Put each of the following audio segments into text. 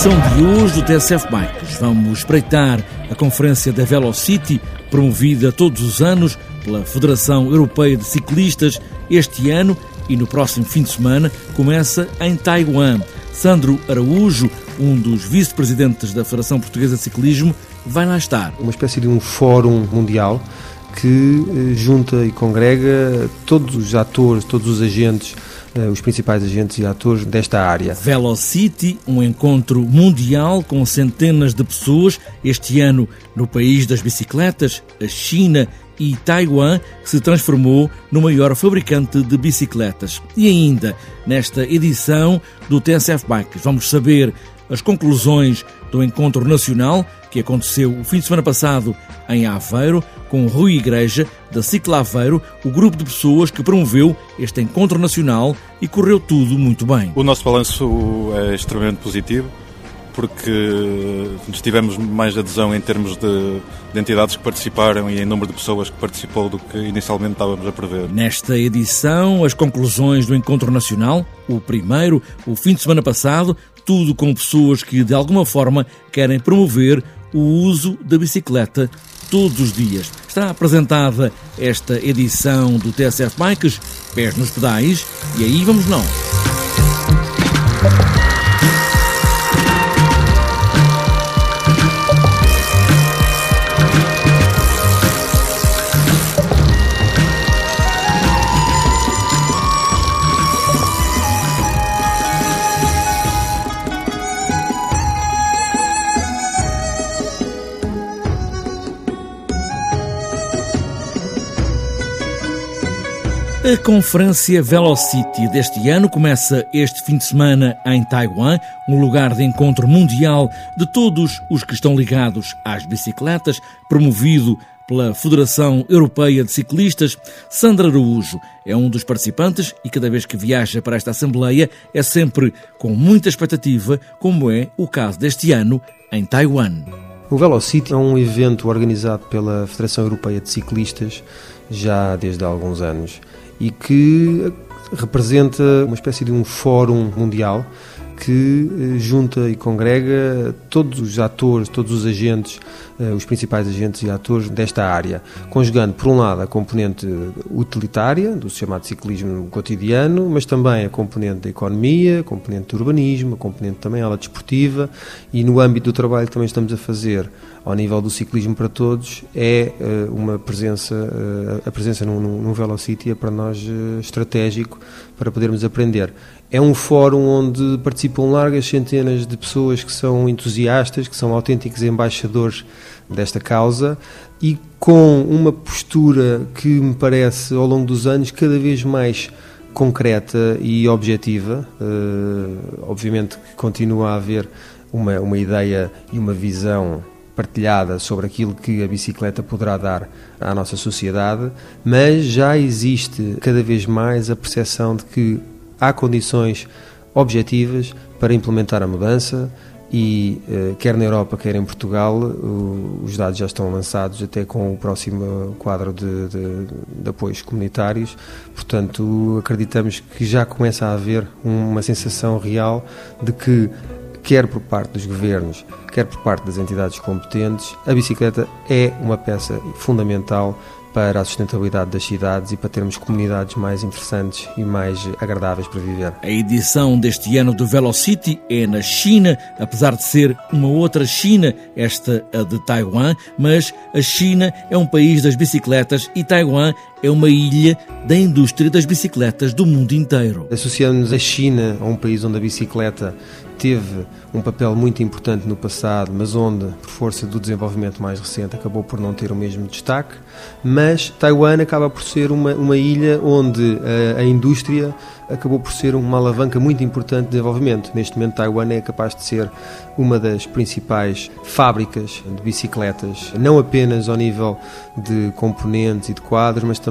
edição de hoje do TSF Bikes vamos espreitar a conferência da Velocity, promovida todos os anos pela Federação Europeia de Ciclistas. Este ano e no próximo fim de semana começa em Taiwan. Sandro Araújo, um dos vice-presidentes da Federação Portuguesa de Ciclismo, vai lá estar. Uma espécie de um fórum mundial que eh, junta e congrega todos os atores, todos os agentes os principais agentes e atores desta área. Velocity, um encontro mundial com centenas de pessoas, este ano no país das bicicletas, a China e Taiwan, que se transformou no maior fabricante de bicicletas. E ainda, nesta edição do TSF Bikes, vamos saber as conclusões do encontro nacional que aconteceu o fim de semana passado em Aveiro, com Rui Igreja, da Cicla Aveiro, o grupo de pessoas que promoveu este encontro nacional e correu tudo muito bem. O nosso balanço é extremamente positivo porque tivemos mais adesão em termos de, de, entidades que participaram e em número de pessoas que participou do que inicialmente estávamos a prever. Nesta edição, as conclusões do Encontro Nacional, o primeiro, o fim de semana passado, tudo com pessoas que de alguma forma querem promover o uso da bicicleta todos os dias. Está apresentada esta edição do TSF Bikes, pés nos pedais, e aí vamos nós. A conferência Velocity deste ano começa este fim de semana em Taiwan, um lugar de encontro mundial de todos os que estão ligados às bicicletas, promovido pela Federação Europeia de Ciclistas. Sandra Araújo é um dos participantes e cada vez que viaja para esta Assembleia é sempre com muita expectativa, como é o caso deste ano em Taiwan. O Velocity é um evento organizado pela Federação Europeia de Ciclistas já desde há alguns anos e que representa uma espécie de um fórum mundial que eh, junta e congrega todos os atores, todos os agentes, eh, os principais agentes e atores desta área, conjugando, por um lado, a componente utilitária, do chamado ciclismo cotidiano, mas também a componente da economia, a componente do urbanismo, a componente também ela desportiva, e no âmbito do trabalho que também estamos a fazer ao nível do ciclismo para todos, é eh, uma presença, a presença num, num Velocity é para nós estratégico para podermos aprender. É um fórum onde participam largas centenas de pessoas que são entusiastas, que são autênticos embaixadores desta causa e com uma postura que me parece, ao longo dos anos, cada vez mais concreta e objetiva. Uh, obviamente que continua a haver uma, uma ideia e uma visão partilhada sobre aquilo que a bicicleta poderá dar à nossa sociedade, mas já existe cada vez mais a percepção de que há condições objetivas para implementar a mudança e eh, quer na Europa, quer em Portugal, os dados já estão lançados até com o próximo quadro de, de, de, apoios comunitários. Portanto, acreditamos que já começa a haver uma sensação real de que, quer por parte dos governos, quer por parte das entidades competentes, a bicicleta é uma peça fundamental para a sustentabilidade das cidades e para termos comunidades mais interessantes e mais agradáveis para viver. A edição deste ano do Velocity é na China, apesar de ser uma outra China, esta a de Taiwan, mas a China é um país das bicicletas e Taiwan é uma ilha da indústria das bicicletas do mundo inteiro. Associamos a China a um país onde a bicicleta teve um papel muito importante no passado, mas onde, por força do desenvolvimento mais recente, acabou por não ter o mesmo destaque. Mas Taiwan acaba por ser uma, uma ilha onde a, a indústria acabou por ser uma alavanca muito importante de desenvolvimento. Neste momento, Taiwan é capaz de ser uma das principais fábricas de bicicletas, não apenas ao nível de componentes e de quadros, mas também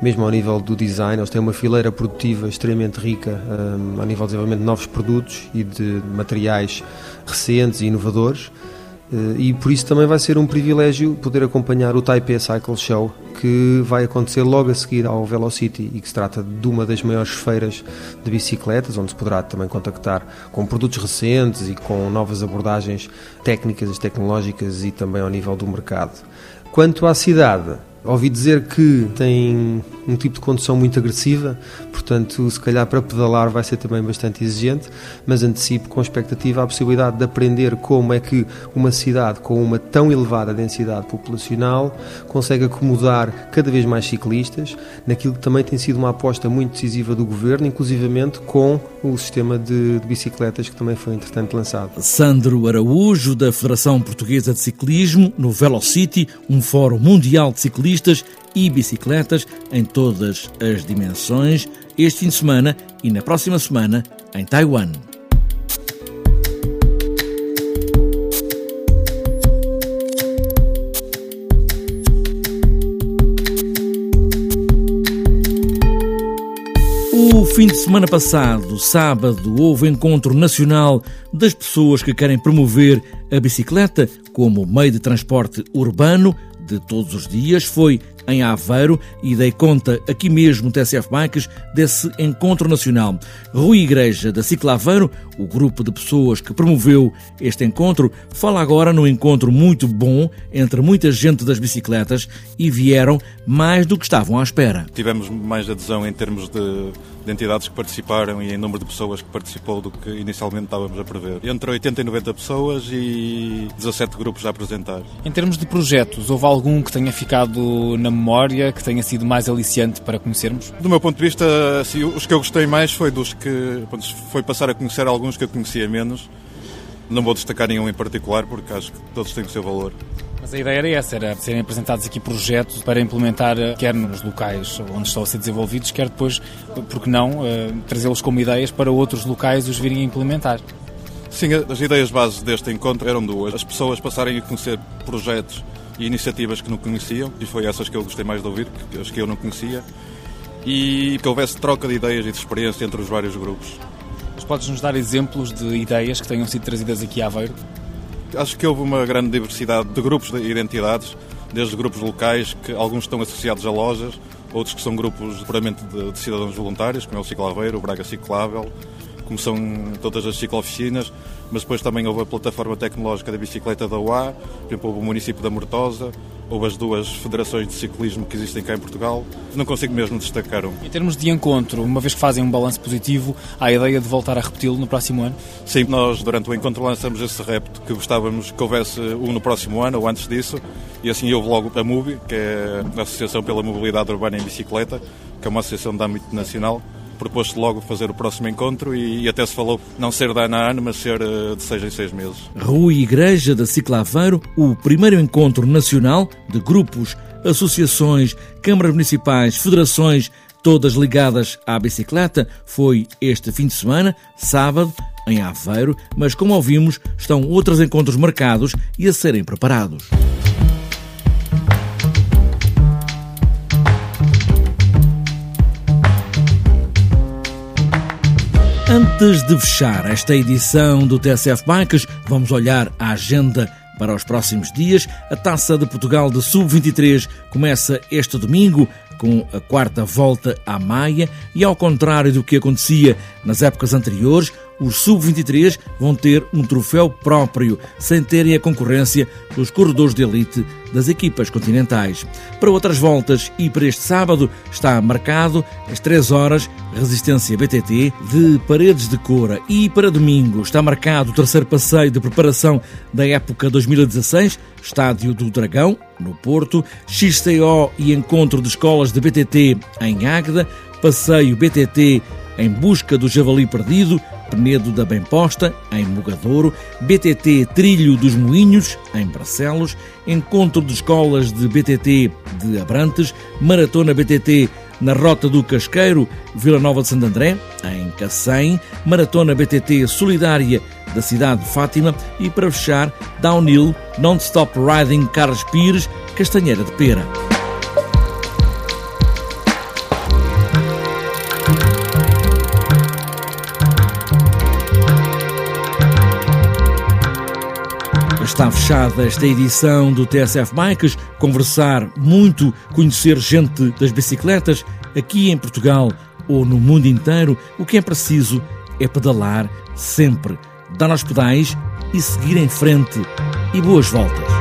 mesmo ao nível do design. Eles têm uma fileira produtiva extremamente rica um, ao nível de desenvolvimento de novos produtos e de materiais recentes e inovadores. Eh, e por isso também vai ser um privilégio poder acompanhar o Taipei Cycle Show, que vai acontecer logo a seguir ao Velocity e que se trata de uma das maiores feiras de bicicletas, onde se poderá também contactar com produtos recentes e com novas abordagens técnicas, tecnológicas e também ao nível do mercado. Quanto à cidade, Ouvi dizer que tem um tipo de condução muito agressiva, portanto, se calhar para pedalar vai ser também bastante exigente, mas antecipo com expectativa a possibilidade de aprender como é que uma cidade com uma tão elevada densidade populacional consegue acomodar cada vez mais ciclistas, naquilo que também tem sido uma aposta muito decisiva do governo, inclusivamente com o sistema de, de bicicletas que também foi entretanto lançado. Sandro Araújo, da Federação Portuguesa de Ciclismo, no Velocity, um fórum mundial de ciclismo e bicicletas em todas as dimensões este fim de semana e na próxima semana em Taiwan. O fim de semana passado, sábado, houve encontro nacional das pessoas que querem promover a bicicleta como meio de transporte urbano de todos os dias foi em Aveiro e dei conta aqui mesmo, TSF Bikes, desse encontro nacional. Rui Igreja, da Cicla Aveiro, o grupo de pessoas que promoveu este encontro, fala agora num encontro muito bom entre muita gente das bicicletas e vieram mais do que estavam à espera. Tivemos mais adesão em termos de, de entidades que participaram e em número de pessoas que participou do que inicialmente estávamos a prever. Entre 80 e 90 pessoas e 17 grupos a apresentar. Em termos de projetos, houve algum que tenha ficado na memória, que tenha sido mais aliciante para conhecermos? Do meu ponto de vista, assim, os que eu gostei mais foi dos que foi passar a conhecer alguns que eu conhecia menos. Não vou destacar nenhum em particular porque acho que todos têm o seu valor. Mas a ideia era essa, era serem apresentados aqui projetos para implementar, quer nos locais onde estão a ser desenvolvidos, quer depois, porque não, eh, trazê-los como ideias para outros locais os virem a implementar. Sim, as ideias base deste encontro eram duas. As pessoas passarem a conhecer projetos e iniciativas que não conheciam, e foi essas que eu gostei mais de ouvir, as que eu não conhecia, e que houvesse troca de ideias e de experiência entre os vários grupos. Mas podes-nos dar exemplos de ideias que tenham sido trazidas aqui a Aveiro? Acho que houve uma grande diversidade de grupos de identidades, desde grupos locais, que alguns estão associados a lojas, outros que são grupos puramente de, de cidadãos voluntários, como é o Ciclo Aveiro, o Braga Ciclável, como são todas as ciclooficinas, mas depois também houve a plataforma tecnológica da bicicleta da UA, por exemplo, houve o município da Mortosa, houve as duas federações de ciclismo que existem cá em Portugal. Não consigo mesmo destacar um. Em termos de encontro, uma vez que fazem um balanço positivo, há a ideia de voltar a repeti-lo no próximo ano? Sim, nós durante o encontro lançamos esse repto que gostávamos que houvesse um no próximo ano ou antes disso, e assim houve logo a MUBI, que é a Associação pela Mobilidade Urbana em Bicicleta, que é uma associação de âmbito nacional, propôs-se logo fazer o próximo encontro e, e, até se falou não ser de ano a ano, mas ser uh, de seis em seis meses. Rui Igreja da Ciclaveiro, o primeiro encontro nacional de grupos, associações, câmaras municipais, federações, todas ligadas à bicicleta, foi este fim de semana, sábado, em Aveiro, mas como ouvimos, estão outros encontros marcados e a serem preparados. Antes de fechar esta edição do TSF Bikes, vamos olhar a agenda para os próximos dias. A Taça de Portugal de Sub-23 começa este domingo com a quarta volta à Maia e, ao contrário do que acontecia nas épocas anteriores, os sub-23 vão ter um troféu próprio, sem terem a concorrência dos corredores de elite das equipas continentais. Para outras voltas e para este sábado está marcado às 3 horas Resistência BTT de Paredes de Cora e para domingo está marcado o terceiro passeio de preparação da época 2016, Estádio do Dragão, no Porto, XCO e Encontro de Escolas de BTT em Águeda, Passeio BTT em busca do javali perdido, Penedo da Bem Posta, em Mogadouro, BTT Trilho dos Moinhos, em Barcelos, Encontro de Escolas de BTT de Abrantes, Maratona BTT na Rota do Casqueiro, Vila Nova de Santo André, em Cacém, Maratona BTT Solidária da cidade de Fátima e, para fechar, Downhill Non-Stop Riding Carlos Pires, Castanheira de Pera. Está fechada esta edição do TSF Bikes. Conversar muito, conhecer gente das bicicletas aqui em Portugal ou no mundo inteiro. O que é preciso é pedalar sempre, dar aos pedais e seguir em frente. E boas voltas!